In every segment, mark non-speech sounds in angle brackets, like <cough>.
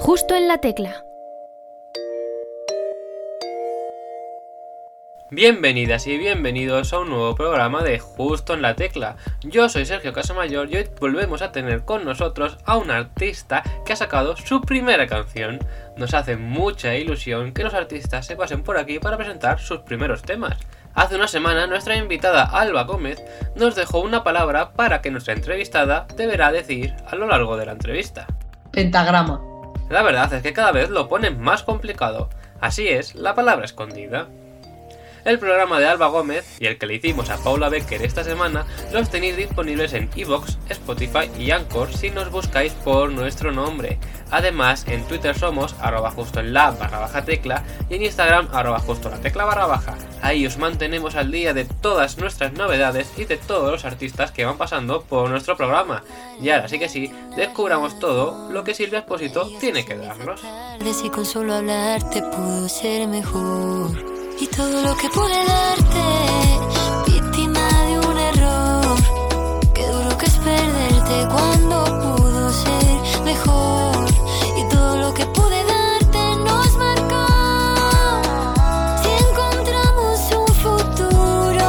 Justo en la tecla. Bienvenidas y bienvenidos a un nuevo programa de Justo en la Tecla. Yo soy Sergio Casamayor y hoy volvemos a tener con nosotros a un artista que ha sacado su primera canción. Nos hace mucha ilusión que los artistas se pasen por aquí para presentar sus primeros temas. Hace una semana nuestra invitada Alba Gómez nos dejó una palabra para que nuestra entrevistada deberá decir a lo largo de la entrevista. Pentagrama. La verdad es que cada vez lo ponen más complicado. Así es, la palabra escondida. El programa de Alba Gómez y el que le hicimos a Paula Becker esta semana los tenéis disponibles en Evox, Spotify y Anchor si nos buscáis por nuestro nombre. Además, en Twitter somos arroba justo en la barra baja tecla y en Instagram arroba justo la tecla barra baja. Ahí os mantenemos al día de todas nuestras novedades y de todos los artistas que van pasando por nuestro programa. Y ahora sí que sí, descubramos todo lo que Silvia Espósito tiene que darnos. Si con solo hablarte pudo ser mejor y todo lo que pude darte, víctima de un error. Qué duro que es perderte cuando pudo ser mejor y todo lo que pude darte nos marcó. Si encontramos un futuro,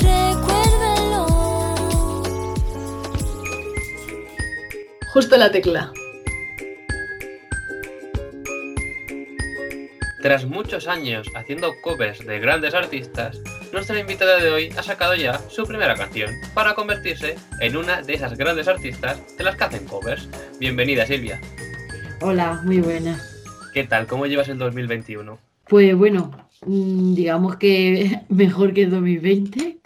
recuérdalo. Justo la tecla. Tras muchos años haciendo covers de grandes artistas, nuestra invitada de hoy ha sacado ya su primera canción para convertirse en una de esas grandes artistas de las que hacen covers. Bienvenida Silvia. Hola, muy buenas. ¿Qué tal? ¿Cómo llevas el 2021? Pues bueno, mm, digamos que <laughs> mejor que el 2020,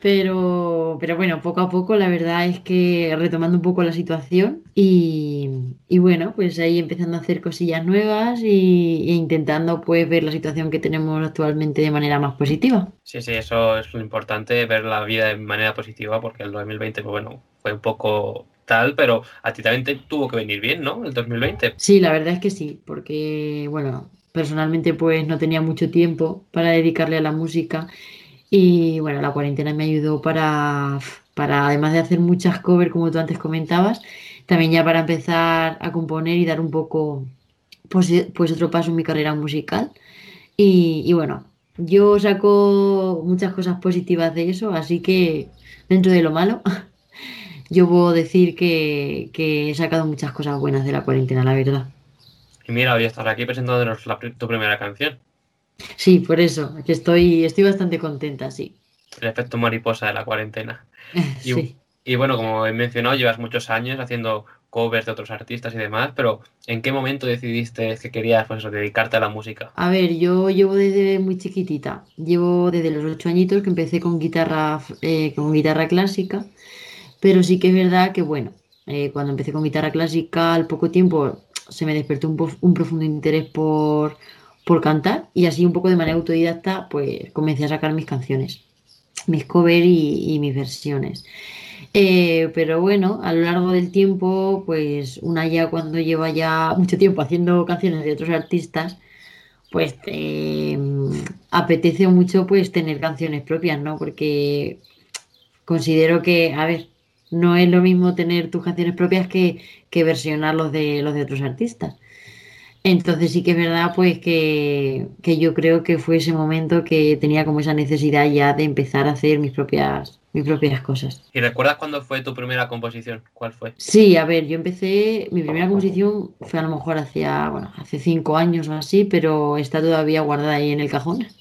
pero, pero bueno, poco a poco la verdad es que retomando un poco la situación y, y bueno, pues ahí empezando a hacer cosillas nuevas y, e intentando pues ver la situación que tenemos actualmente de manera más positiva. Sí, sí, eso es lo importante, ver la vida de manera positiva, porque el 2020, pues bueno, fue un poco tal, pero a ti también te tuvo que venir bien, ¿no? El 2020. Sí, la verdad es que sí, porque bueno, personalmente pues no tenía mucho tiempo para dedicarle a la música y bueno, la cuarentena me ayudó para, para además de hacer muchas covers como tú antes comentabas, también ya para empezar a componer y dar un poco pues, pues otro paso en mi carrera musical. Y, bueno, yo saco muchas cosas positivas de eso, así que dentro de lo malo, <laughs> yo puedo decir que, que he sacado muchas cosas buenas de la cuarentena, la verdad. Y mira, hoy estás aquí presentándonos la tu primera canción. Sí, por eso, que estoy, estoy bastante contenta, sí. El efecto mariposa de la cuarentena. <laughs> Y, Sí. y bueno, como he mencionado, llevas muchos años haciendo covers de otros artistas y demás, pero ¿en qué momento decidiste que querías pues eso, dedicarte a la música? A ver, yo llevo desde muy chiquitita, llevo desde los ocho añitos que empecé con guitarra, eh, con guitarra clásica, pero sí que es verdad que bueno, eh, cuando empecé con guitarra clásica al poco tiempo se me despertó un, profundo interés por, cantar y así un poco de manera autodidacta pues comencé a sacar mis canciones, mis covers y, mis versiones. Eh, pero bueno, a lo largo del tiempo, pues una ya cuando lleva ya mucho tiempo haciendo canciones de otros artistas, pues eh, apetece mucho pues tener canciones propias, ¿no? Porque considero que, a ver, no es lo mismo tener tus canciones propias que, que versionar los de los de otros artistas. Entonces sí que es verdad pues que, que yo creo que fue ese momento que tenía como esa necesidad ya de empezar a hacer mis propias, mis propias cosas. ¿Y recuerdas cuándo fue tu primera composición? ¿Cuál fue? Sí, a ver, yo empecé, mi primera composición fue a lo mejor hacia, bueno, hace cinco años o así, pero está todavía guardada ahí en el cajón. <laughs>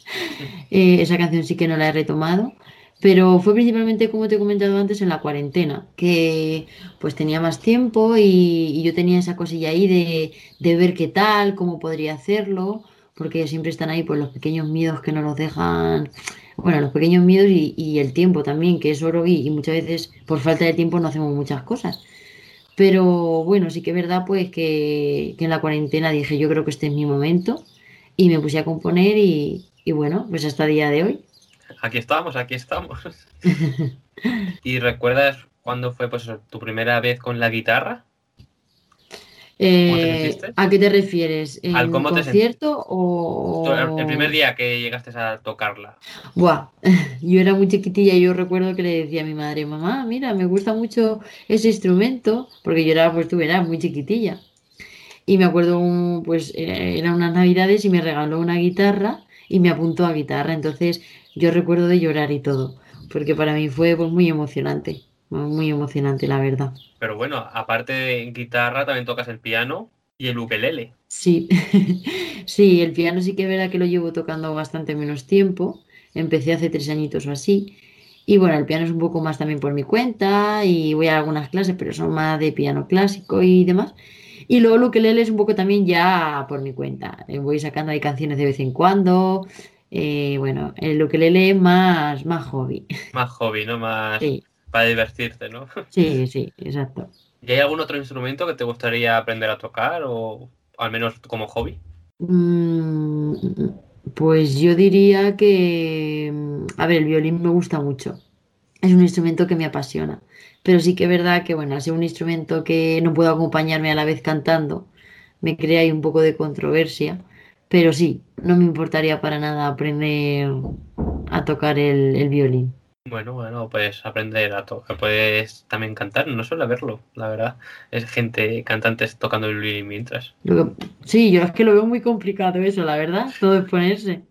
Eh, esa canción sí que no la he retomado, pero fue principalmente, como te he comentado antes, en la cuarentena, que pues tenía más tiempo y, y yo tenía esa cosilla ahí de, de ver qué tal, cómo podría hacerlo, porque siempre están ahí pues los pequeños miedos que no nos dejan, bueno, los pequeños miedos y, y el tiempo también, que es oro y, y muchas veces por falta de tiempo no hacemos muchas cosas. Pero bueno, sí que es verdad pues que, que en la cuarentena dije yo creo que este es mi momento y me puse a componer y, y bueno, pues hasta el día de hoy. Aquí estamos, aquí estamos. <laughs> ¿Y recuerdas cuándo fue pues, tu primera vez con la guitarra? te Eh? ¿a qué te refieres? ¿En Al cómo te concierto o...? Tu- El primer día que llegaste a tocarla. Buah, <laughs> yo era muy chiquitilla y yo recuerdo que le decía a mi madre, mamá, mira, me gusta mucho ese instrumento, porque yo era, pues tú eras muy chiquitilla. Y me acuerdo, un- pues era- eran unas navidades y me regaló una guitarra y me apuntó a guitarra. Entonces yo recuerdo de llorar y todo, porque para mí fue pues, muy emocionante, muy emocionante, la verdad. Pero bueno, aparte de guitarra, también tocas el piano y el ukelele. Sí, <laughs> sí, el piano sí que es verdad que lo llevo tocando bastante menos tiempo. Empecé hace tres añitos o así. Y bueno, el piano es un poco más también por mi cuenta y voy a algunas clases, pero son más de piano clásico y demás. Y luego el ukelele es un poco también ya por mi cuenta. Eh, Voy sacando ahí canciones de vez en cuando. Eh, bueno, el ukelele es más, más hobby. Más hobby, ¿no? Más Sí, para divertirte, ¿no? sí, sí, exacto. ¿Y hay algún otro instrumento que te gustaría aprender a tocar o al menos como hobby? Mm, pues yo diría que, mm, a ver, el violín me gusta mucho. Es un instrumento que me apasiona. Pero sí que es verdad que, bueno, al ser un instrumento que no puedo acompañarme a la vez cantando, me crea ahí un poco de controversia. Pero sí, no me importaría para nada aprender a tocar el, el violín. Bueno, bueno, puedes aprender a tocar, puedes también cantar, no suele verlo, la verdad. Es gente, cantantes tocando el violín mientras. Sí, yo es que lo veo muy complicado eso, la verdad, todo es ponerse.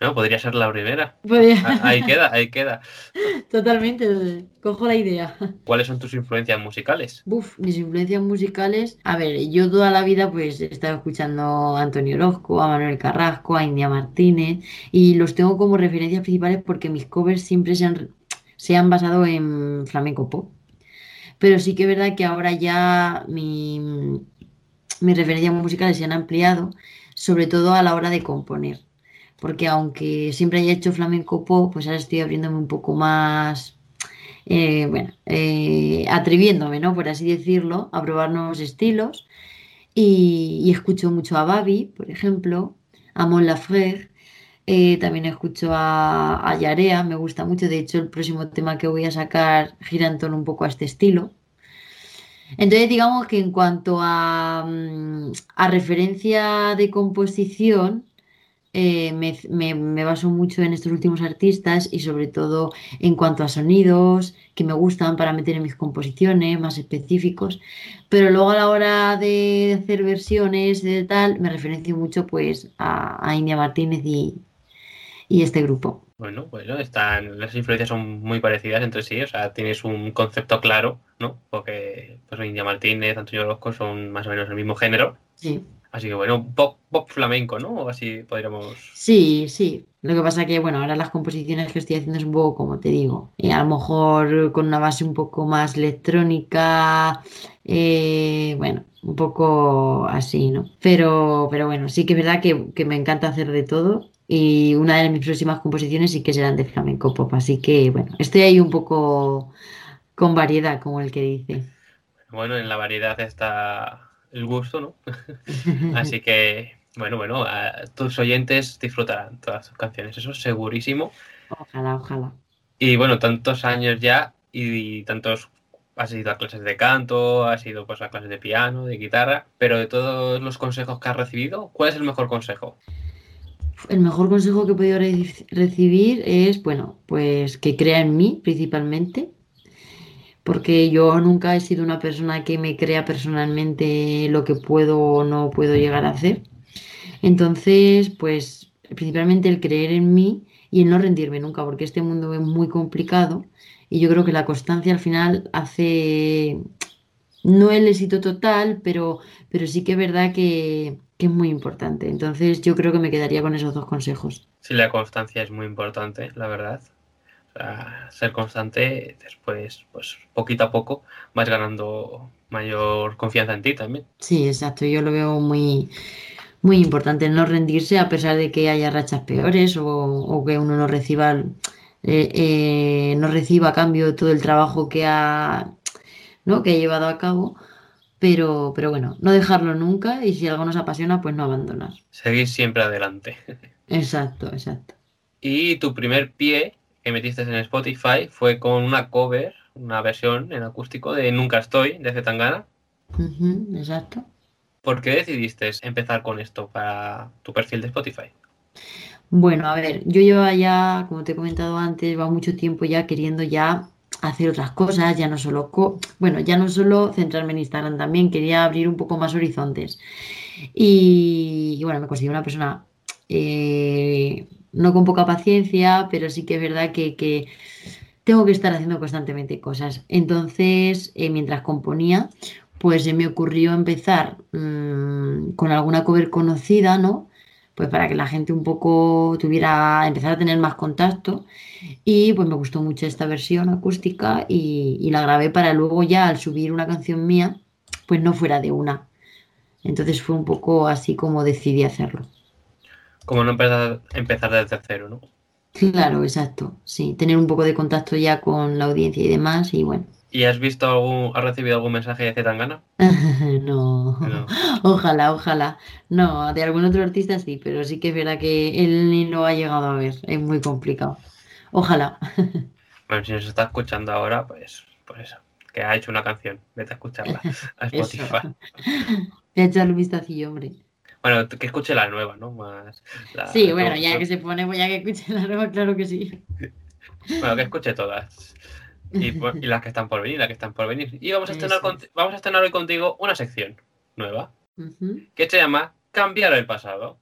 No, podría ser la primera. Podría- Ah, Ahí queda, ahí queda. <laughs> Totalmente, cojo la idea. ¿Cuáles son tus influencias musicales? Buf, mis influencias musicales. A ver, yo toda la vida pues he estado escuchando a Antonio Orozco, a Manuel Carrasco, a India Martínez y los tengo como referencias principales porque mis covers siempre se han, se han basado en flamenco pop. Pero sí que es verdad que ahora ya mi, mis referencias musicales se han ampliado, sobre todo a la hora de componer. Porque aunque siempre haya hecho flamenco pop, pues ahora estoy abriéndome un poco más eh, bueno, eh, atreviéndome, ¿no? Por así decirlo, a probar nuevos estilos. Y, escucho mucho a Babi, por ejemplo, a Mon Lafrère, eh, también escucho a, a Yarea, me gusta mucho. De hecho, el próximo tema que voy a sacar gira en torno un poco a este estilo. Entonces, digamos que en cuanto a, mm, a referencia de composición, eh, me, me- me baso mucho en estos últimos artistas y sobre todo en cuanto a sonidos que me gustan para meter en mis composiciones más específicos. Pero luego a la hora de hacer versiones de tal, me referencio mucho pues a, a India Martínez y, y este grupo. Bueno, bueno, están, las influencias son muy parecidas entre sí, o sea, tienes un concepto claro, ¿no? Porque pues India Martínez, Antonio Orozco son más o menos el mismo género. Sí. Así que bueno, pop, pop flamenco, ¿no? O así podríamos. Sí, sí. Lo que pasa que, bueno, ahora las composiciones que estoy haciendo es un poco como te digo, eh, a lo mejor con una base un poco más electrónica, eh, bueno, un poco así, ¿no? Pero, pero bueno, sí que es verdad que, que me encanta hacer de todo y una de mis próximas composiciones sí que serán de flamenco pop, así que, bueno, estoy ahí un poco con variedad, como el que dice. Bueno, en la variedad está el gusto, ¿no? <laughs> Así que, bueno, bueno, a tus oyentes disfrutarán todas tus canciones, eso es segurísimo. Ojalá, ojalá. Y bueno, tantos años ya y, tantos... Has ido a clases de canto, has ido pues, a clases de piano, de guitarra, pero de todos los consejos que has recibido, ¿cuál es el mejor consejo? El mejor consejo que he podido re- recibir es, bueno, pues que crea en mí principalmente, porque yo nunca he sido una persona que me crea personalmente lo que puedo o no puedo llegar a hacer. Entonces, pues principalmente el creer en mí y el no rendirme nunca, porque este mundo es muy complicado y yo creo que la constancia al final hace, no el éxito total, pero, pero sí que es verdad que, que es muy importante. Entonces yo creo que me quedaría con esos dos consejos. Sí, la constancia es muy importante, la verdad. Sea, ser constante, después, pues poquito a poco, vas ganando mayor confianza en ti también. Sí, exacto, yo lo veo muy, muy importante no rendirse a pesar de que haya rachas peores o, o que uno no reciba, eh, eh, no reciba a cambio todo el trabajo que ha, ¿no? que ha llevado a cabo. Pero, pero bueno, no dejarlo nunca y si algo nos apasiona, pues no abandonar. Seguir siempre adelante. Exacto, exacto. Y tu primer pie que metiste en Spotify fue con una cover, una versión en acústico de Nunca Estoy, de Zetangana. Exacto. ¿Por qué decidiste empezar con esto para tu perfil de Spotify? Bueno, a ver, yo llevaba ya, como te he comentado antes, va mucho tiempo ya queriendo ya hacer otras cosas, ya no solo, co- bueno, ya no solo centrarme en Instagram también, quería abrir un poco más horizontes. Y, y bueno, me considero una persona eh, no con poca paciencia, pero sí que es verdad que, que tengo que estar haciendo constantemente cosas. Entonces, eh, mientras componía, pues se me ocurrió empezar mm, con alguna cover conocida, ¿no? Pues para que la gente un poco tuviera, empezar a tener más contacto. Y pues me gustó mucho esta versión acústica y, y la grabé para luego ya al subir una canción mía, pues no fuera de una. Entonces fue un poco así como decidí hacerlo. Como no empezar, empezar desde cero, ¿no? Claro, exacto. Sí, tener un poco de contacto ya con la audiencia y demás y bueno. ¿Y has visto algún, has recibido algún mensaje de Zetangana? <laughs> No, No. ojalá, ojalá. No, de algún otro artista sí, pero sí que es verdad que él ni lo ha llegado a ver. Es muy complicado. Ojalá. <laughs> Bueno, si nos está escuchando ahora, pues, pues eso, que ha hecho una canción, vete a escucharla <laughs> a. Spotify. Voy a echarle un vistacillo, hombre. Bueno, que escuche la nueva, ¿no? Más la- Sí, bueno, todo- ya que se pone, pues ya que escuche la nueva, claro que sí. Bueno, que escuche todas. Y, por- y las que están por venir, las que están por venir. Y vamos a estrenar, conti- vamos a estrenar hoy contigo una sección nueva que se llama Cambiar el pasado.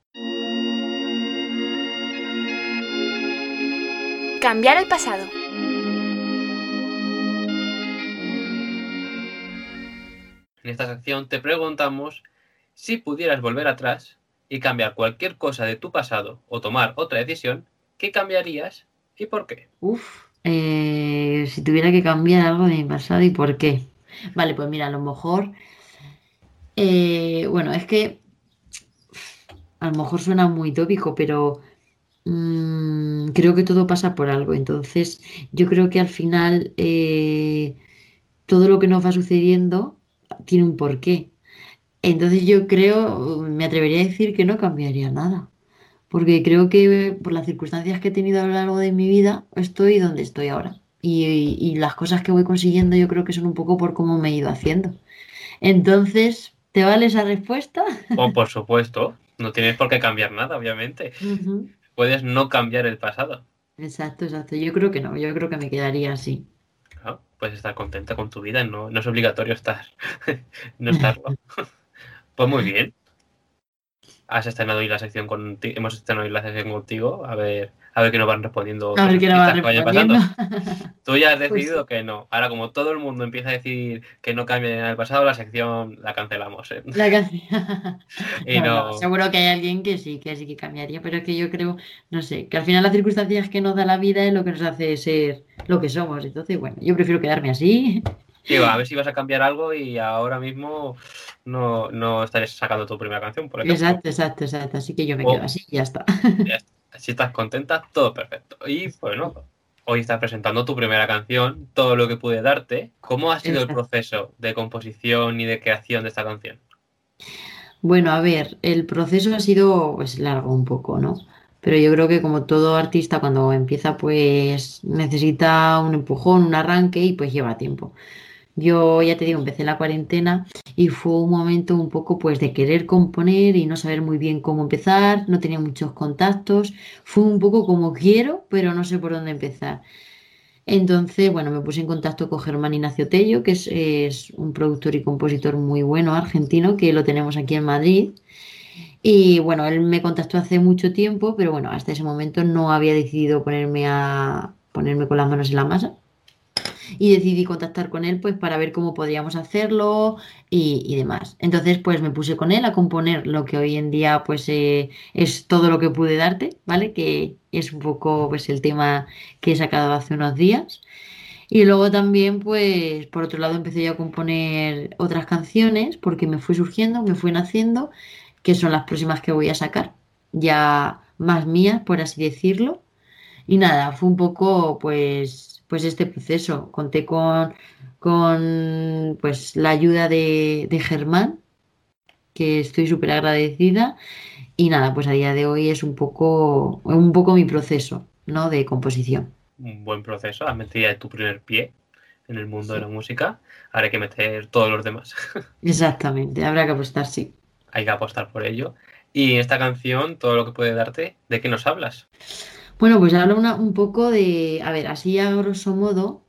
Cambiar el pasado. En esta sección te preguntamos si pudieras volver atrás y cambiar cualquier cosa de tu pasado o tomar otra decisión, ¿qué cambiarías y por qué? Uf, eh, si tuviera que cambiar algo de mi pasado y por qué. Vale, pues mira, a lo mejor, eh, bueno, es que a lo mejor suena muy tópico, pero mm, creo que todo pasa por algo. Entonces, yo creo que al final eh, todo lo que nos va sucediendo tiene un porqué. Entonces yo creo, me atrevería a decir que no cambiaría nada. Porque creo que por las circunstancias que he tenido a lo largo de mi vida, estoy donde estoy ahora. Y, y las cosas que voy consiguiendo yo creo que son un poco por cómo me he ido haciendo. Entonces, ¿te vale esa respuesta? O por supuesto, no tienes por qué cambiar nada, obviamente. Puedes no cambiar el pasado. Exacto, exacto. Yo creo que no, yo creo que me quedaría así. ¿no? Puedes estar contenta con tu vida, no, no es obligatorio estar, <laughs> no estarlo. <laughs> Pues muy bien. Has estrenado hoy la sección contigo, hemos estrenado hoy la sección contigo, a ver, a ver qué nos van respondiendo. A ver qué nos va que vayan respondiendo. pasando. Tú ya has <laughs> Pues decidido que no. Ahora, como todo el mundo empieza a decir que no cambie en el pasado, la sección la cancelamos. ¿eh? La <laughs> <laughs> no- no, seguro que hay alguien que sí, que sí que cambiaría, pero es que yo creo, no sé, que al final las circunstancias que nos da la vida es lo que nos hace ser lo que somos. Entonces, bueno, yo prefiero quedarme así. Digo, a ver si vas a cambiar algo y ahora mismo no, no estarías sacando tu primera canción, por ejemplo. Exacto, exacto, exacto. Así que yo me Oh. quedo así y ya está. Si estás contenta, todo perfecto. Y bueno, hoy estás presentando tu primera canción, todo lo que pude darte. ¿Cómo ha sido el proceso de composición y de creación de esta canción? Bueno, a ver, el proceso ha sido pues largo un poco, ¿no? Pero yo creo que como todo artista cuando empieza pues necesita un empujón, un arranque y pues lleva tiempo. Yo ya te digo, empecé la cuarentena y fue un momento un poco pues de querer componer y no saber muy bien cómo empezar, no tenía muchos contactos, fue un poco como quiero, pero no sé por dónde empezar. Entonces, bueno, me puse en contacto con Germán Ignacio Tello, que es, es un productor y compositor muy bueno argentino, que lo tenemos aquí en Madrid. Y bueno, él me contactó hace mucho tiempo, pero bueno, hasta ese momento no había decidido ponerme a ponerme con las manos en la masa. Y decidí contactar con él pues para ver cómo podríamos hacerlo y, demás. Entonces pues me puse con él a componer lo que hoy en día pues eh, es todo lo que pude darte, ¿vale? Que es un poco pues el tema que he sacado hace unos días. Y luego también, pues, por otro lado, empecé yo a componer otras canciones porque me fue surgiendo, me fue naciendo, que son las próximas que voy a sacar, ya más mías, por así decirlo. Y nada, fue un poco, pues, pues este proceso. Conté con, con pues, la ayuda de, de Germán, que estoy súper agradecida. Y nada, pues a día de hoy es un poco, un poco mi proceso, ¿no? De composición. Un buen proceso, has metido ya tu primer pie en el mundo de la música. Ahora hay que meter todos los demás. <laughs> Exactamente, habrá que apostar, sí. hay que apostar por ello. Y esta canción, todo lo que puede darte, ¿de qué nos hablas? Bueno, pues habla una- un poco de, a ver, así a grosso modo,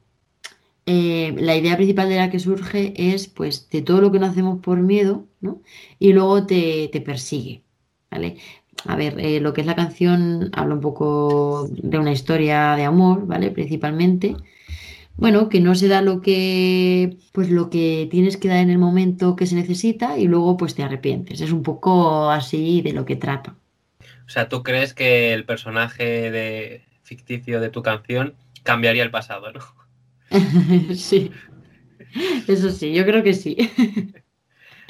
eh, la idea principal de la que surge es pues de todo lo que no hacemos por miedo, ¿no? Y luego te, te persigue, ¿vale? A ver, eh, lo que es la canción habla un poco de una historia de amor, ¿vale? Principalmente. Bueno, que no se da lo que, pues lo que tienes que dar en el momento que se necesita y luego pues te arrepientes. Es un poco así de lo que trata. O sea, ¿tú crees que el personaje de ficticio de tu canción cambiaría el pasado, no? <laughs> Sí, eso sí, yo creo que sí.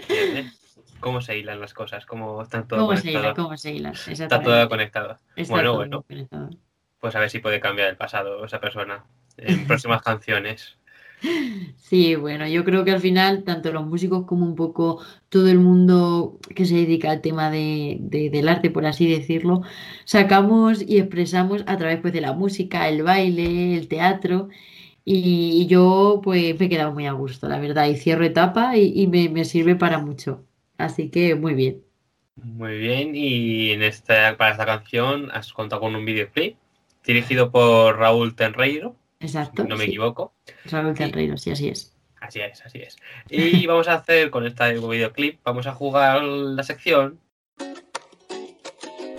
Bien, ¿eh? ¿Cómo se hilan las cosas? ¿Cómo están todo ¿Cómo se hila? conectado? ¿Cómo se hila? Está todo conectado. Está Bueno, todo bueno, conectado. pues a ver si puede cambiar el pasado esa persona en próximas canciones. Sí, bueno, yo creo que al final tanto los músicos como un poco todo el mundo que se dedica al tema de, de- del arte, por así decirlo, sacamos y expresamos a través pues, de la música, el baile, el teatro. Y, y yo pues me he quedado muy a gusto, la verdad, y cierro etapa y, y me, me sirve para mucho. Así que muy bien. Muy bien, y en esta, para esta canción has contado con un videoclip dirigido por Raúl Tenreiro, Exacto. si no me sí. equivoco. Raúl Y- Tenreiro, sí, así es. Así es, así es. Y <laughs> vamos a hacer con este videoclip, vamos a jugar la sección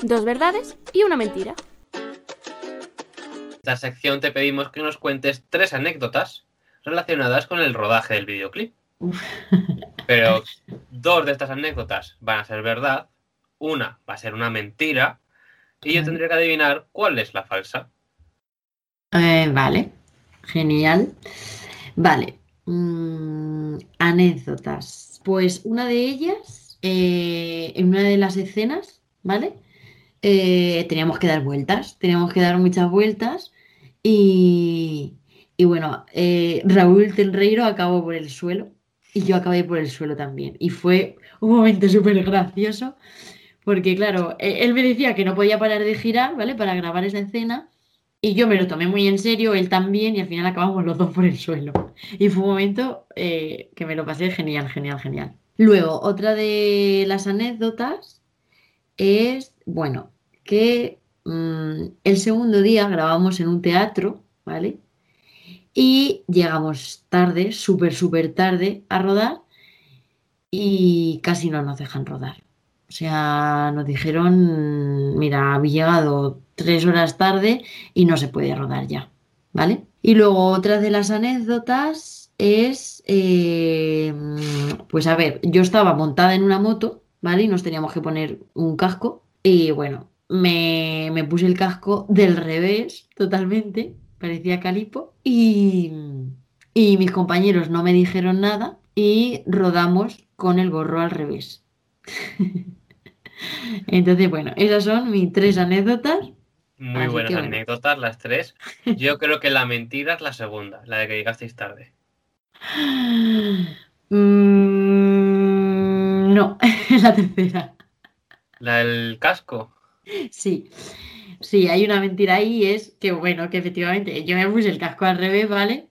Dos verdades y una mentira. esta sección te pedimos que nos cuentes tres anécdotas relacionadas con el rodaje del videoclip. Uf. <laughs> Pero dos de estas anécdotas van a ser verdad, una va a ser una mentira y yo tendré que adivinar cuál es la falsa. Eh, vale, genial. Vale, mm, anécdotas. Pues una de ellas, eh, en una de las escenas, ¿vale? Eh, teníamos que dar vueltas, teníamos que dar muchas vueltas y, y bueno, Raúl Tenreiro acabó por el suelo y yo acabé por el suelo también. Y fue un momento súper gracioso porque, claro, eh, él me decía que no podía parar de girar, ¿vale? Para grabar esa escena. Y yo me lo tomé muy en serio, él también, y al final acabamos los dos por el suelo. Y fue un momento eh, que me lo pasé genial, genial, genial. Luego, otra de las anécdotas es, bueno, que mm, el segundo día grabamos en un teatro, ¿vale? Y llegamos tarde, súper, súper tarde a rodar y casi no nos dejan rodar. O sea, nos dijeron, mira, habéis llegado tres horas tarde y no se puede rodar ya, ¿vale? Y luego otra de las anécdotas es, eh, pues a ver, yo estaba montada en una moto, ¿vale? Y nos teníamos que poner un casco y bueno, me, me puse el casco del revés totalmente, parecía calipo y, y mis compañeros no me dijeron nada y rodamos con el gorro al revés. <laughs> Entonces, bueno, esas son mis tres anécdotas. Muy Así buenas bueno. anécdotas, las tres. Yo creo que la mentira es la segunda, la de que llegasteis tarde. <gasps> Mm, no, <laughs> la tercera. La del casco. Sí, sí, hay una mentira ahí y es que, bueno, que efectivamente yo me puse el casco al revés, ¿vale?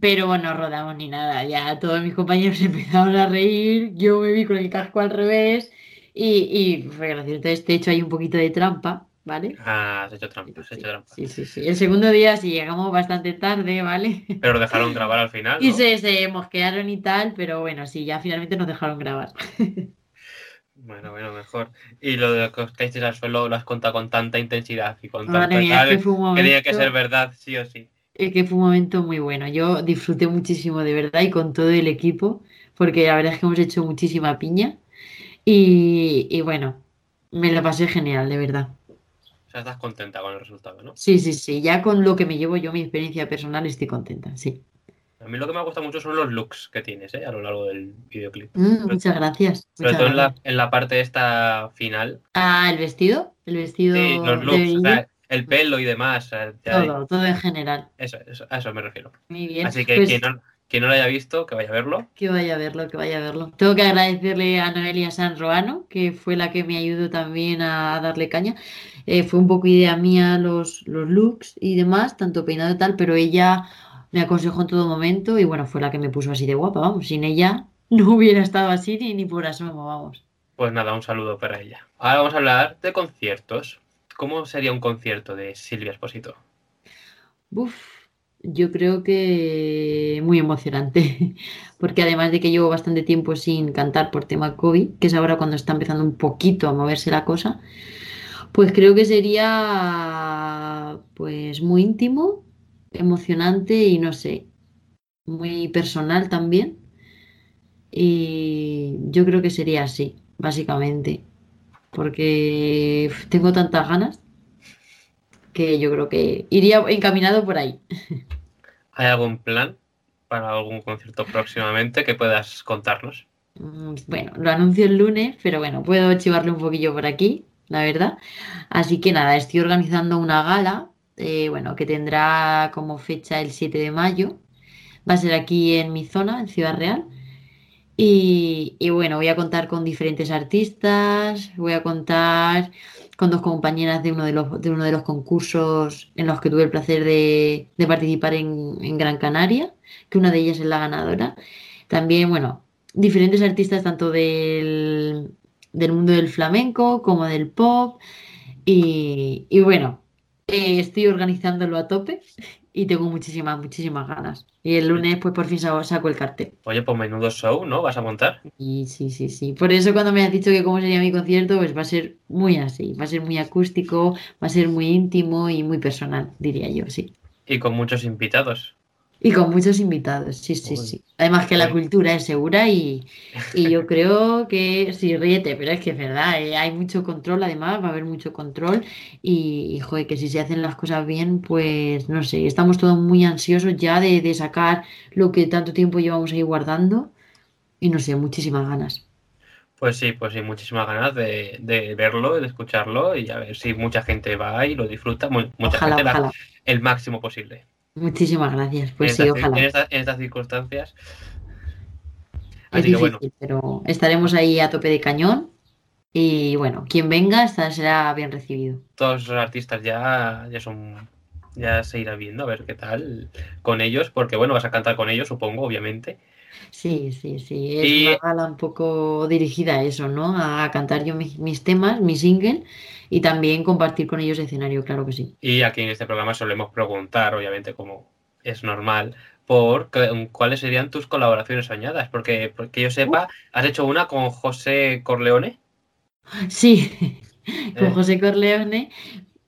Pero no rodamos ni nada, ya todos mis compañeros <laughs> empezaron a reír, yo me vi con el casco al revés y, y fue gracioso. Entonces, he hecho ahí un poquito de trampa, ¿vale? Ah, has hecho trampa, has Sí, hecho trampa. sí, sí, sí. El segundo día sí llegamos bastante tarde, ¿vale? Pero dejaron grabar al final, <laughs> Y se, se mosquearon y tal, pero bueno, sí, ya finalmente nos dejaron grabar. <laughs> Bueno, bueno, mejor. Y lo de que os caísteis al suelo lo has contado con tanta intensidad y con Madre tanto mía, es que fue un que tenía que momento- ser verdad, sí o sí. Es que fue un momento muy bueno. Yo disfruté muchísimo de verdad y con todo el equipo, porque la verdad es que hemos hecho muchísima piña. Y, y bueno, me lo pasé genial, de verdad. Sea, estás contenta con el resultado, ¿no? Sí, sí, sí. Ya con lo que me llevo yo, mi experiencia personal, estoy contenta, sí. A mí lo que me gusta mucho son los looks que tienes, ¿eh? A lo largo del videoclip. Mm, muchas gracias. Sobre muchas todo en la, en la parte esta final. Ah, el vestido, el vestido Sí, los looks, o sea, el pelo y demás. o sea, ya- todo, todo en general. Eso, eso, a eso me refiero. Muy bien. Así que Pues- quien, no, quien no lo haya visto, que vaya a verlo. Que vaya a verlo, que vaya a verlo. Tengo que agradecerle a Noelia San Roano, que fue la que me ayudó también a, darle caña. Eh, fue un poco idea mía los, los looks y demás, tanto peinado y tal, pero ella me aconsejó en todo momento y bueno, fue la que me puso así de guapa, vamos. Sin ella <laughs> no hubiera estado así ni, ni por asomo, vamos. Pues nada, un saludo para ella. Ahora vamos a hablar de conciertos. ¿Cómo sería un concierto de Silvia Esposito? Uf, yo creo que muy emocionante, <laughs> porque además de que llevo bastante tiempo sin cantar por tema COVID, que es ahora cuando está empezando un poquito a moverse la cosa, pues creo que sería pues muy íntimo, emocionante y no sé, muy personal también. Y yo creo que sería así, básicamente, porque tengo tantas ganas que yo creo que iría encaminado por ahí. ¿Hay algún plan para algún concierto próximamente que puedas contarnos? Mm, bueno, lo anuncio el lunes, pero bueno, puedo chivarle un poquillo por aquí, la verdad. Así que nada, estoy organizando una gala, eh, bueno, que tendrá como fecha el 7 de mayo. Va a ser aquí en mi zona, en Ciudad Real. Y, bueno, voy a contar con diferentes artistas, voy a contar con dos compañeras de uno de los, de uno de los concursos en los que tuve el placer de, participar en, Gran Canaria, que una de ellas es la ganadora. También, bueno, diferentes artistas tanto del, mundo del flamenco como del pop. Y, bueno, eh, estoy organizándolo a tope y tengo muchísimas, muchísimas ganas. Y el lunes, pues por fin saco el cartel. Oye, pues menudo show, ¿no? ¿Vas a montar? Y sí, sí, sí. Por eso cuando me has dicho que cómo sería mi concierto, pues va a ser muy así. Va a ser muy acústico, va a ser muy íntimo y muy personal, diría yo, sí. Y con muchos invitados. Y con muchos invitados, sí, sí, sí. Además que la cultura es segura y, yo <laughs> creo que sí, ríete, pero es que es verdad, eh, hay mucho control, además va a haber mucho control y, joder, que si se hacen las cosas bien, pues no sé, estamos todos muy ansiosos ya de, sacar lo que tanto tiempo llevamos ahí guardando y no sé, muchísimas ganas. Pues sí, pues sí, muchísimas ganas de, de, verlo, de escucharlo y a ver si mucha gente va y lo disfruta, mucha gente el máximo posible. Muchísimas gracias. Pues sí, ojalá. En, estas circunstancias. es difícil, pero estaremos ahí a tope de cañón. Y bueno, quien venga será bien recibido. Todos los artistas ya, ya son. Ya se irá viendo a ver qué tal con ellos, porque bueno, vas a cantar con ellos, supongo, obviamente. Sí, sí, sí. Es una gala un poco dirigida a eso, ¿no? A cantar yo mis, mis temas, mi single y también compartir con ellos escenario, claro que sí. Y aquí en este programa solemos preguntar, obviamente, como es normal, por cuáles serían tus colaboraciones soñadas, porque, porque yo sepa, has hecho una con José Corleone. Sí, <laughs> con eh. José Corleone,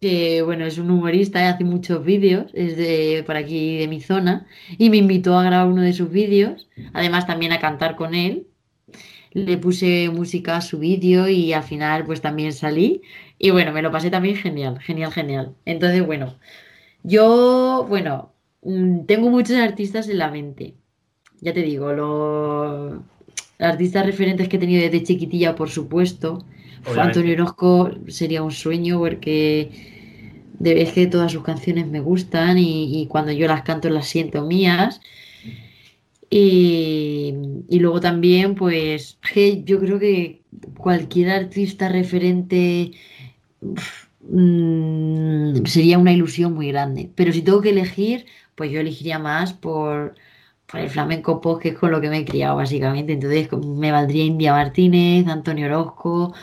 que bueno, es un humorista y hace muchos vídeos, es de por aquí de mi zona, y me invitó a grabar uno de sus vídeos, además también a cantar con él. Le puse música a su vídeo y al final pues también salí y bueno, me lo pasé también genial, genial, genial. Entonces, bueno, yo, bueno, mm, tengo muchos artistas en la mente. Ya te digo, los artistas referentes que he tenido desde chiquitilla, por supuesto. Antonio Orozco sería un sueño porque es que todas sus canciones me gustan y, cuando yo las canto las siento mías. Y, luego también, pues, yo creo que cualquier artista referente Mm, sería una ilusión muy grande. Pero si tengo que elegir, pues yo elegiría más por, el flamenco pop, que es con lo que me he criado básicamente. Entonces me valdría India Martínez, Antonio Orozco,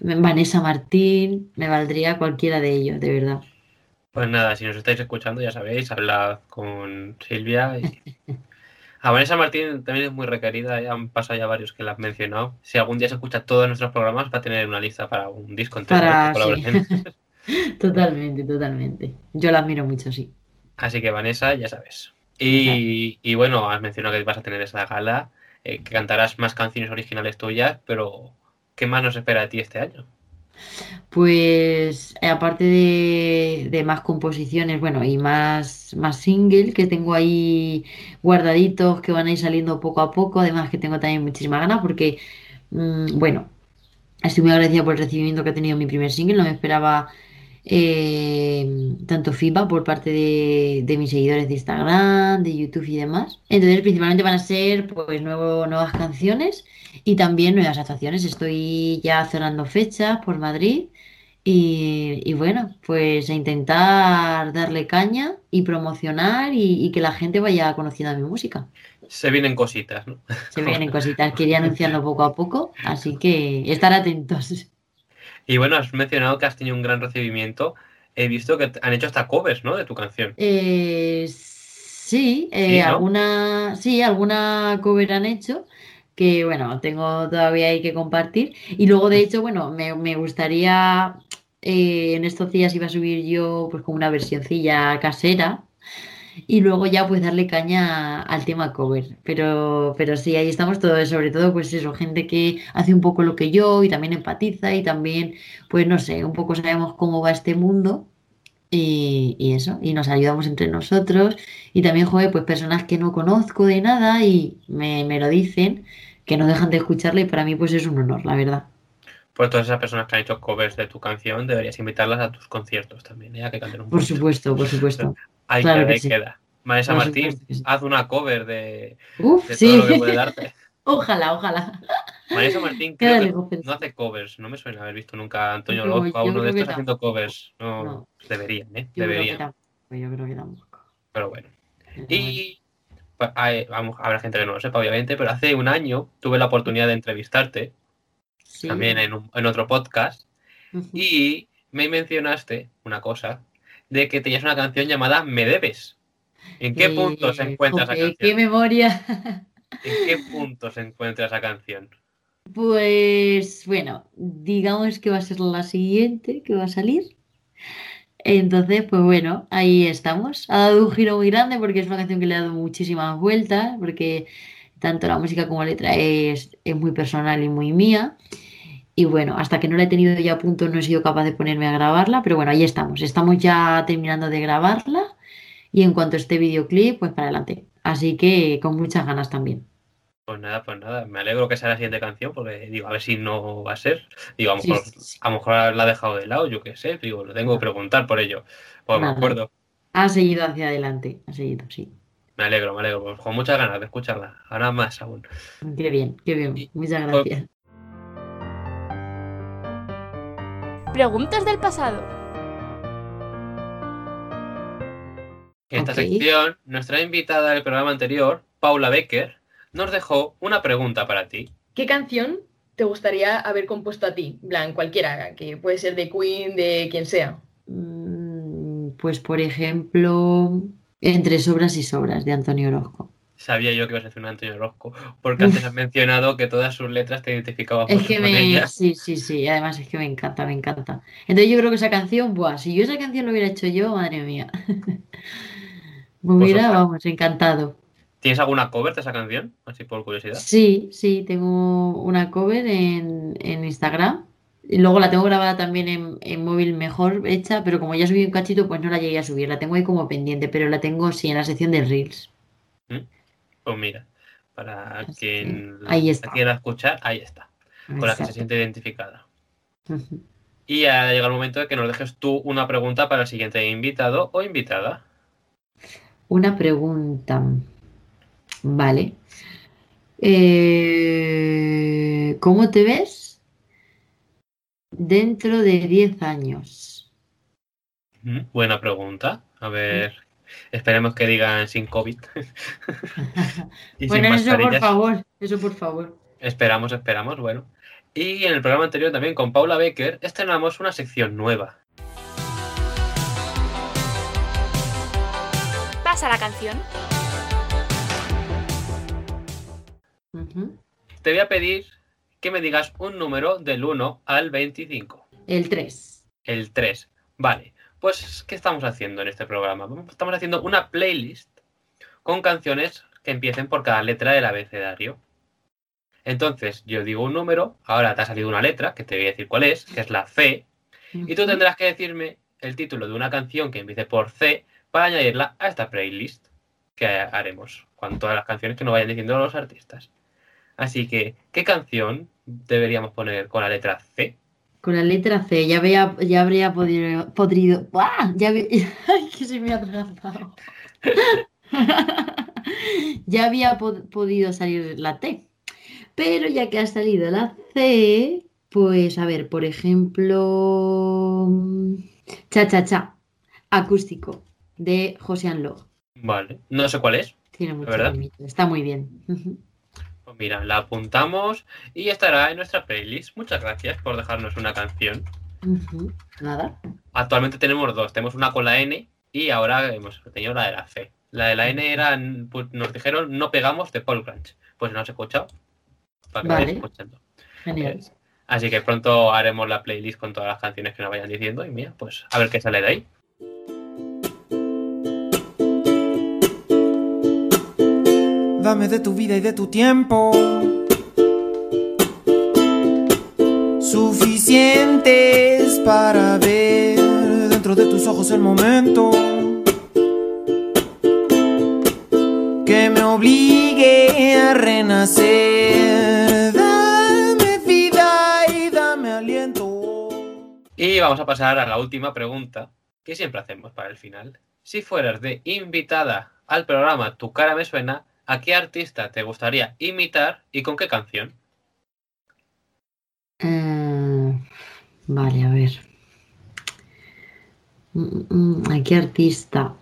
Vanessa Martín, me valdría cualquiera de ellos, de verdad. Pues nada, si nos estáis escuchando, ya sabéis, hablad con Silvia y A Vanessa Martín también es muy requerida, ya han pasado ya varios que la han mencionado. Si algún día se escucha todos nuestros programas, va a tener una lista para un disco entero para... <laughs> <laughs> totalmente, totalmente. Yo la admiro mucho, sí. Así que Vanessa, ya sabes. Y, bueno, has mencionado que vas a tener esa gala, eh, que cantarás más canciones originales tuyas, pero ¿qué más nos espera de ti este año? Pues eh, aparte de, más composiciones, bueno, y más, más single que tengo ahí guardaditos que van a ir saliendo poco a poco, además que tengo también muchísima ganas porque, mm, bueno, estoy muy agradecida por el recibimiento que ha tenido mi primer single, no me esperaba eh, tanto feedback por parte de, mis seguidores de Instagram, de YouTube y demás. Entonces, principalmente van a ser pues nuevo, nuevas canciones y también nuevas actuaciones. Estoy ya cerrando fechas por Madrid y, bueno, pues a intentar darle caña y promocionar y, que la gente vaya conociendo mi música. Se vienen cositas, ¿no? Se vienen <laughs> cositas, quería anunciarlo poco a poco, así que estar atentos. Y bueno, has mencionado que has tenido un gran recibimiento he visto que han hecho hasta covers, ¿no? De tu canción. Eh, sí, eh, Sí, ¿no? alguna, sí, alguna cover han hecho que, bueno, tengo todavía hay que compartir. Y luego, de hecho, bueno, me, me gustaría, eh, en estos días iba a subir yo pues como una versioncilla casera y luego ya pues darle caña al tema cover. Pero, pero sí, ahí estamos todos, sobre todo pues eso, gente que hace un poco lo que yo y también empatiza y también, pues no sé, un poco sabemos cómo va este mundo. Y, y eso, y nos ayudamos entre nosotros. Y también, joder, pues personas que no conozco de nada y me, me lo dicen, que no dejan de escucharla y para mí pues es un honor, la verdad. Pues todas esas personas que han hecho covers de tu canción deberías invitarlas a tus conciertos también, ¿eh? A que canten un Por poquito. supuesto, por supuesto. <laughs> Ahí claro queda, que ahí sí. queda. Vanessa Por Martín, supuesto sí. haz una cover de, Uf, de sí. todo lo que puede darte. <laughs> Ojalá, ojalá. Vanessa Martín <laughs> creo que no hace covers, no me suena haber visto nunca a Antonio Orozco, a uno de estos haciendo covers. No, No. deberían, ¿eh? Yo creo que Deberían. Yo creo que tampoco. pero bueno. Pero bueno. Y pues, hay- vamos, habrá gente que no lo sepa, obviamente, pero hace un año tuve la oportunidad de entrevistarte, Sí. también en, un- en otro podcast, y me mencionaste una cosa, de que tenías una canción llamada Me Debes. ¿En qué Eh, punto se encuentra esa canción? ¡Qué memoria! ¿En qué punto se encuentra esa canción? Pues bueno, digamos que va a ser la siguiente que va a salir. Entonces, pues bueno, ahí estamos. Ha dado un giro muy grande porque es una canción que le ha dado muchísimas vueltas, porque tanto la música como la letra es, es muy personal y muy mía. Y bueno, hasta que no la he tenido ya a punto no he sido capaz de ponerme a grabarla, pero bueno, ahí estamos. Estamos ya terminando de grabarla y en cuanto esté videoclip, pues para adelante. Así que con muchas ganas también. Pues nada, pues nada, me alegro que sea la siguiente canción, porque digo, a ver si no va a ser. Digo, a lo mejor, sí, sí. a lo mejor la ha dejado de lado, yo qué sé, digo, lo tengo que preguntar por ello. Pues me acuerdo. Ha seguido hacia adelante, ha seguido, sí. Me alegro, me alegro, pues con muchas ganas de escucharla. Ahora más aún. Qué bien, qué bien. Muchas pues- gracias. Preguntas del pasado. En esta sección, nuestra invitada del programa anterior, Paula Becker, nos dejó una pregunta para ti. ¿Qué canción te gustaría haber compuesto a ti? En plan, cualquiera, que puede ser de Queen, de quien sea. Mm, Pues por ejemplo, Entre sobras y sobras de Antonio Orozco. Sabía yo que ibas a decir un Antonio Orozco, porque antes has <laughs> mencionado que todas sus letras te identificabas Es que con me. ellas. Sí, sí, sí. Además es que me encanta, me encanta. Entonces yo creo que esa canción, buah, si yo esa canción lo hubiera hecho yo, madre mía. <laughs> Me hubiera, vamos, encantado. ¿Tienes alguna cover de esa canción? Así por curiosidad. Sí, sí, tengo una cover en, en Instagram. Luego la tengo grabada también en, en móvil mejor hecha, pero como ya subí un cachito, pues no la llegué a subir. La tengo ahí como pendiente, pero la tengo sí en la sección de Reels. Pues mira, para Así quien que ahí está. quiera escuchar, ahí está, con la que se siente identificada. Y ha llegado el momento de que nos dejes tú una pregunta para el siguiente invitado o invitada. Una pregunta. Vale. Eh, ¿cómo te ves dentro de 10 años? Mm, Buena pregunta. A ver, esperemos que digan sin COVID. <laughs> y sin Bueno, eso por favor, eso por favor. Esperamos, esperamos, bueno. Y en el programa anterior también con Paula Becker estrenamos una sección nueva. Pasa la canción. Te voy a pedir que me digas un número del 1 al 25. El 3. El 3. Vale. Pues, ¿qué estamos haciendo en este programa? Estamos haciendo una playlist con canciones que empiecen por cada letra del abecedario. Entonces, yo digo un número, ahora te ha salido una letra, que te voy a decir cuál es, que es la C, y tú tendrás que decirme el título de una canción que empiece por C para añadirla a esta playlist que haremos con todas las canciones que nos vayan diciendo los artistas. Así que, ¿qué canción deberíamos poner con la letra C? Con la letra C, ya, había, ya habría podido. podrido, ¡Buah! Ya había- <laughs> ¡Ay, que se me ha atrapado! <laughs> ya había pod- podido salir la T. Pero ya que ha salido la C, pues a ver, por ejemplo. Cha Cha Cha, acústico, de José Anlo. Vale, no sé cuál es. Tiene mucho ¿Verdad? Está muy bien. Pues mira, la apuntamos y estará en nuestra playlist. Muchas gracias por dejarnos una canción. Nada. actualmente tenemos dos. Tenemos una con la N y ahora hemos tenido la de la C. La de la N era, pues, nos dijeron no pegamos de Paul Crunch. Pues no has escuchado. Para que Vale. escuchando. Genial. Así que pronto haremos la playlist con todas las canciones que nos vayan diciendo y mira, pues a ver qué sale de ahí. Dame de tu vida y de tu tiempo. Suficientes para ver dentro de tus ojos el momento. Que me obligue a renacer. Dame vida y dame aliento. Y vamos a pasar a la última pregunta que siempre hacemos para el final. Si fueras de invitada al programa Tu cara me suena, ¿a qué artista te gustaría imitar y con qué canción? Eh, vale, a ver. Mm, mm, ¿A qué artista?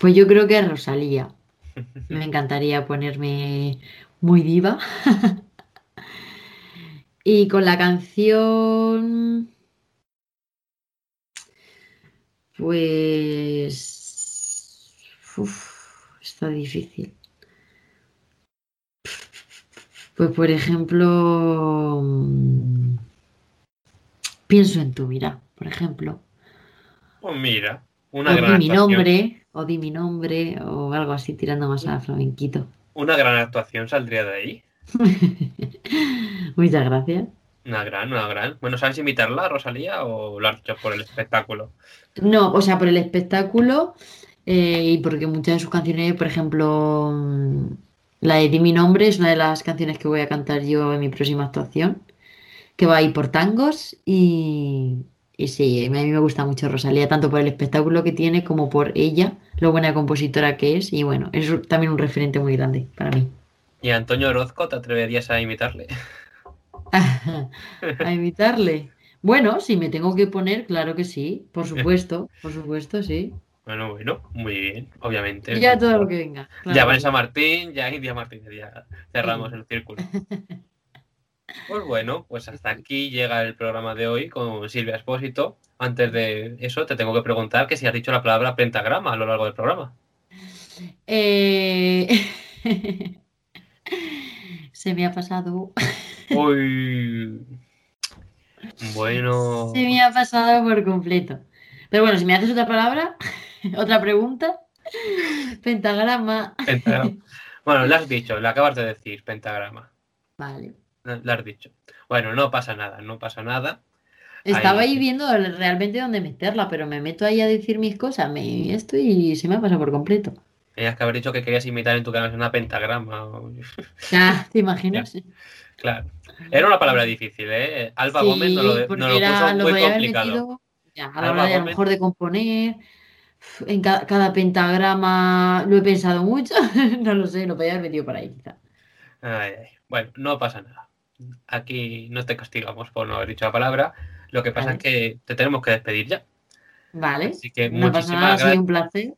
Pues yo creo que Rosalía. <laughs> Me encantaría ponerme muy diva. <laughs> Y con la canción, pues, uf, está difícil. Pues por ejemplo, mm, pienso en tu mira, por ejemplo. Pues mira, una O gran di mi actuación. nombre, o di mi nombre, o algo así tirando más a flamenquito. Una gran actuación saldría de ahí. <laughs> Muchas gracias. Una gran, una gran. Bueno, ¿sabes imitarla, Rosalía, o lo has hecho por el espectáculo? No, o sea, por el espectáculo eh, y porque muchas de sus canciones, por ejemplo, mm, la de Di mi nombre es una de las canciones que voy a cantar yo en mi próxima actuación, que va a ir por tangos y, y sí, a mí me gusta mucho Rosalía, tanto por el espectáculo que tiene como por ella, lo buena compositora que es y bueno, es también un referente muy grande para mí. ¿Y a Antonio Orozco te atreverías a imitarle? <laughs> A imitarle. Bueno, si me tengo que poner, claro que sí, por <laughs> supuesto, por supuesto, sí. Bueno, bueno, muy bien, obviamente. Ya todo lo que venga. Ya claro. Vanessa Martín, ya India Martínez, ya cerramos el círculo. <laughs> Pues bueno, pues hasta aquí llega el programa de hoy con Silvia Espósito. Antes de eso, te tengo que preguntar que si has dicho la palabra pentagrama a lo largo del programa. Eh, <laughs> Se me ha pasado. Uy. <laughs> Bueno. Se me ha pasado por completo. Pero bueno, si me haces otra palabra, <laughs> otra pregunta. Pentagrama. pentagrama. <laughs> Bueno, lo has dicho, lo acabas de decir, pentagrama. Vale. Lo has dicho. Bueno, no pasa nada, no pasa nada. Estaba Ahí. ahí viendo realmente dónde meterla, pero me meto ahí a decir mis cosas, me esto y se me ha pasado por completo. Tenías que haber dicho que querías imitar en tu canal una pentagrama. o- <laughs> Ah, ¿te imaginas? Claro. Era una palabra difícil, ¿eh? Alba Sí, Gómez nos lo, nos lo era- puso lo muy complicado. metido, ya, a la Alba hora de a lo mejor de componer. En ca- cada, pentagrama lo he pensado mucho. <laughs> No lo sé, lo podía haber metido por ahí quizá. Ay, ay. Bueno, no pasa nada. Aquí no te castigamos por no haber dicho la palabra. Lo que pasa Vale. es que te tenemos que despedir ya. Vale. Así que No pasa nada, ha muchísimas, sido un placer.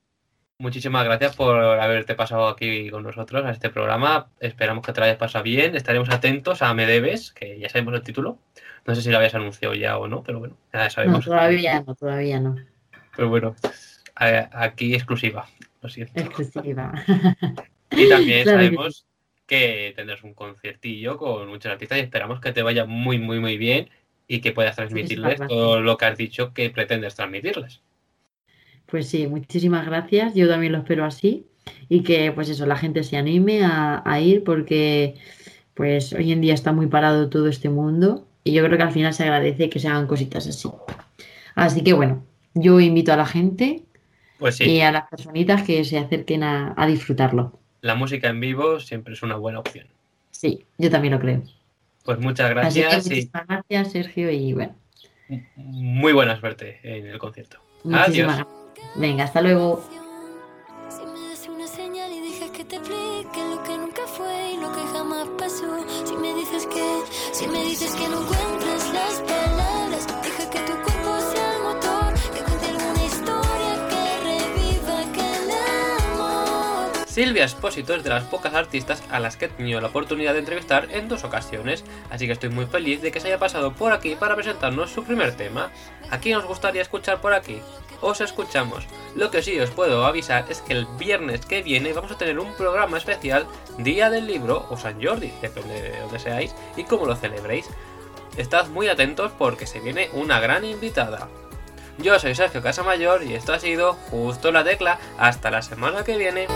muchísimas gracias por haberte pasado aquí con nosotros a este programa. Esperamos que te lo hayas pasado bien. Estaremos atentos a Me Debes, que ya sabemos el título. No sé si lo habías anunciado ya o no, pero bueno, ya No, sabemos. todavía no, todavía no. Pero bueno, aquí exclusiva. Lo siento. Exclusiva. <laughs> Y también Claro sabemos que tendrás un conciertillo con muchos artistas y esperamos que te vaya muy, muy, muy bien y que puedas transmitirles todo lo que has dicho que pretendes transmitirles. Pues sí, muchísimas gracias. Yo también lo espero así. Y que, pues eso, la gente se anime a, a ir porque, pues hoy en día está muy parado todo este mundo. Y yo creo que al final se agradece que se hagan cositas así. Así que bueno, yo invito a la gente Pues sí, y a las personitas que se acerquen a, a disfrutarlo. la música en vivo siempre es una buena opción. Sí, yo también lo creo. Pues muchas Así que gracias y gracias, Sergio, y bueno, muy buena suerte en el concierto. muchísimas Adiós. gracias. Venga, hasta luego. Si me das una señal y dejas que te explique lo que nunca fue y lo que jamás pasó. Si me dices que, si me dices que no encuentras las palabras, Silvia Espósito es de las pocas artistas a las que he tenido la oportunidad de entrevistar en dos ocasiones, así que estoy muy feliz de que se haya pasado por aquí para presentarnos su primer tema. ¿A quién os gustaría escuchar por aquí? Os escuchamos. Lo que sí os puedo avisar es que el viernes que viene vamos a tener un programa especial Día del Libro o San Jordi, depende de donde seáis y cómo lo celebréis. Estad muy atentos porque se viene una gran invitada. Yo soy Sergio Casamayor y esto ha sido Justo la Tecla. Hasta la semana que viene.